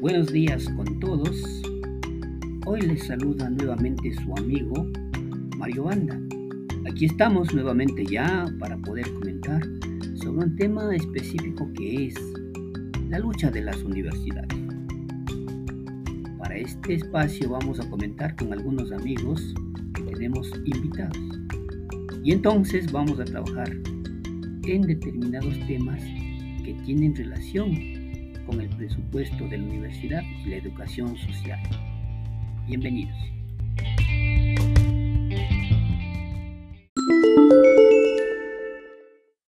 Buenos días con todos. Hoy les saluda nuevamente su amigo Mario Banda. Aquí estamos nuevamente ya para poder comentar sobre un tema específico que es la lucha de las universidades. Para este espacio vamos a comentar con algunos amigos que tenemos invitados. Y entonces vamos a trabajar en determinados temas que tienen relación con el presupuesto de la universidad y la educación social. Bienvenidos.